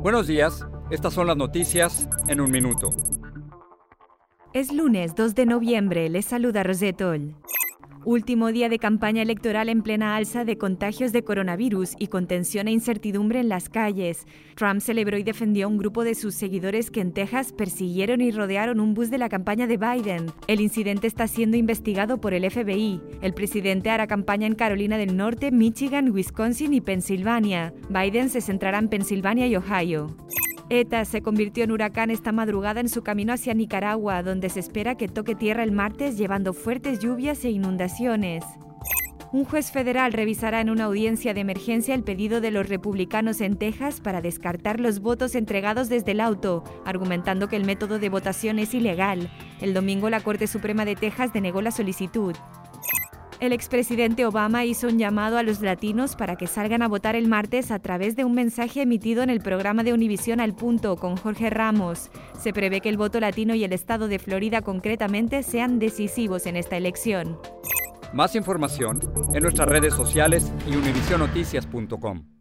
Buenos días, estas son las noticias en un minuto. Es lunes 2 de noviembre, les saluda Rosetol. Último día de campaña electoral en plena alza de contagios de coronavirus y con tensión e incertidumbre en las calles. Trump celebró y defendió a un grupo de sus seguidores que en Texas persiguieron y rodearon un bus de la campaña de Biden. El incidente está siendo investigado por el FBI. El presidente hará campaña en Carolina del Norte, Michigan, Wisconsin y Pensilvania. Biden se centrará en Pensilvania y Ohio. ETA se convirtió en huracán esta madrugada en su camino hacia Nicaragua, donde se espera que toque tierra el martes llevando fuertes lluvias e inundaciones. Un juez federal revisará en una audiencia de emergencia el pedido de los republicanos en Texas para descartar los votos entregados desde el auto, argumentando que el método de votación es ilegal. El domingo la Corte Suprema de Texas denegó la solicitud. El expresidente Obama hizo un llamado a los latinos para que salgan a votar el martes a través de un mensaje emitido en el programa de Univisión al Punto con Jorge Ramos. Se prevé que el voto latino y el estado de Florida concretamente sean decisivos en esta elección. Más información en nuestras redes sociales y univisionoticias.com.